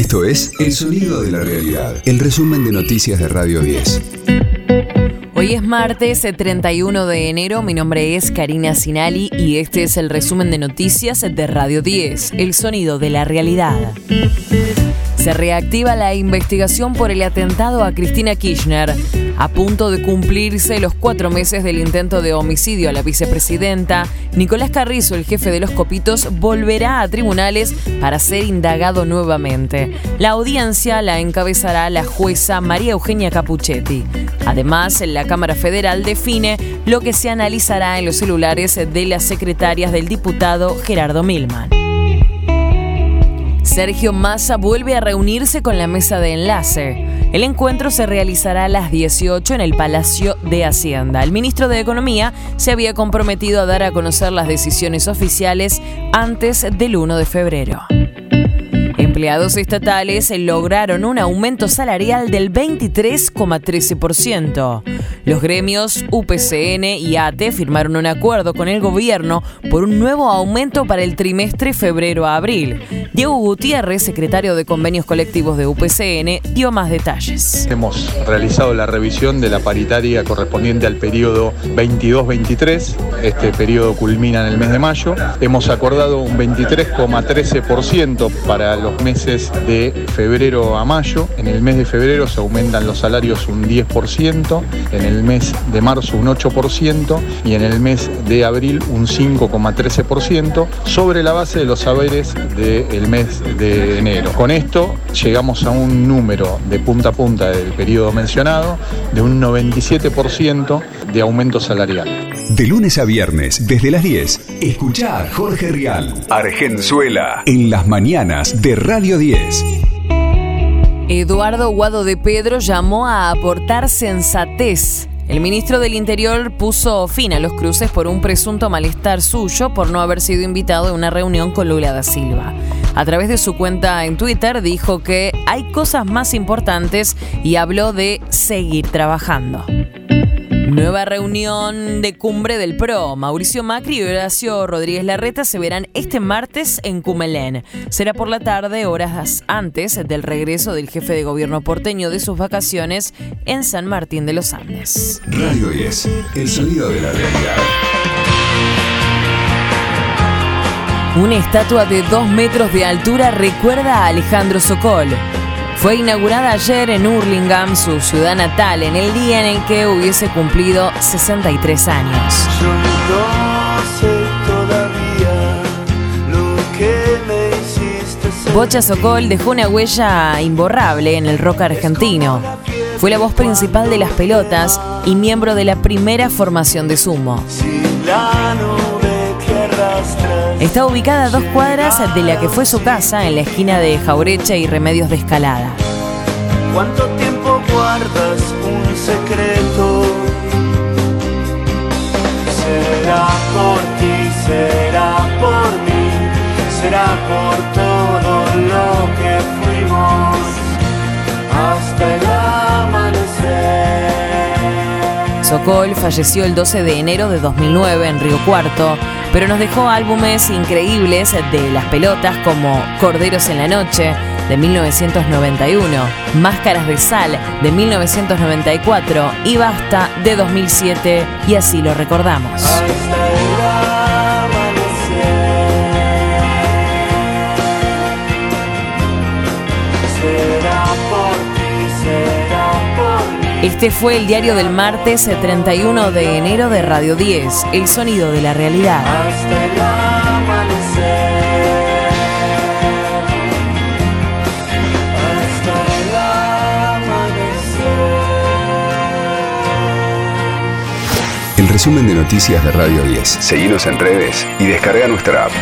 Esto es El Sonido de la Realidad, el resumen de noticias de Radio 10. Hoy es martes 31 de enero, mi nombre es Karina Sinali y este es el resumen de noticias de Radio 10, El Sonido de la Realidad. Se reactiva la investigación por el atentado a Cristina Kirchner. A punto de cumplirse los cuatro meses del intento de homicidio a la vicepresidenta, Nicolás Carrizo, el jefe de los copitos, volverá a tribunales para ser indagado nuevamente. La audiencia la encabezará la jueza María Eugenia Capuchetti. Además, la Cámara Federal define lo que se analizará en los celulares de las secretarias del diputado Gerardo Milman. Sergio Massa vuelve a reunirse con la mesa de enlace. El encuentro se realizará a las 18 en el Palacio de Hacienda. El ministro de Economía se había comprometido a dar a conocer las decisiones oficiales antes del 1 de febrero. Empleados estatales lograron un aumento salarial del 23,13%. Los gremios UPCN y ATE firmaron un acuerdo con el gobierno por un nuevo aumento para el trimestre febrero a abril. Diego Gutiérrez, secretario de convenios colectivos de UPCN, dio más detalles. Hemos realizado la revisión de la paritaria correspondiente al periodo 22-23. Este periodo culmina en el mes de mayo. Hemos acordado un 23,13% para los meses de febrero a mayo. En el mes de febrero se aumentan los salarios un 10%, en el mes de marzo un 8% y en el mes de abril un 5,13% sobre la base de los saberes del mes de enero. Con esto llegamos a un número de punta a punta del periodo mencionado de un 97% de aumento salarial. De lunes a viernes, desde las 10, escucha a Jorge Rial, Argenzuela, en las mañanas de Radio 10. Eduardo Guado de Pedro llamó a aportar sensatez. El ministro del Interior puso fin a los cruces por un presunto malestar suyo por no haber sido invitado a una reunión con Lula da Silva. A través de su cuenta en Twitter dijo que hay cosas más importantes y habló de seguir trabajando. Nueva reunión de cumbre del PRO. Mauricio Macri y Horacio Rodríguez Larreta se verán este martes en Cumelén. Será por la tarde, horas antes del regreso del jefe de gobierno porteño de sus vacaciones en San Martín de los Andes. Radio 10, el sonido de la realidad. Una estatua de dos metros de altura recuerda a Alejandro Sokol. Fue inaugurada ayer en Hurlingham, su ciudad natal, en el día en el que hubiese cumplido 63 años. Bocha Sokol dejó una huella imborrable en el rock argentino. Fue la voz principal de las pelotas y miembro de la primera formación de sumo. Está ubicada a dos cuadras de la que fue su casa en la esquina de Jaurecha y Remedios de Escalada. ¿Cuánto tiempo guardas un secreto? Será por ti, será por mí, será por todo lo que fuimos hasta el amanecer. Sokol falleció el 12 de enero de 2009 en Río Cuarto, pero nos dejó álbumes increíbles de las pelotas como Corderos en la Noche de 1991, Máscaras de Sal de 1994 y Basta de 2007 y así lo recordamos. Este fue el diario del martes 31 de enero de Radio 10, El Sonido de la Realidad. Hasta el amanecer. Hasta el amanecer. El resumen de noticias de Radio 10. Seguimos en redes y descarga nuestra app.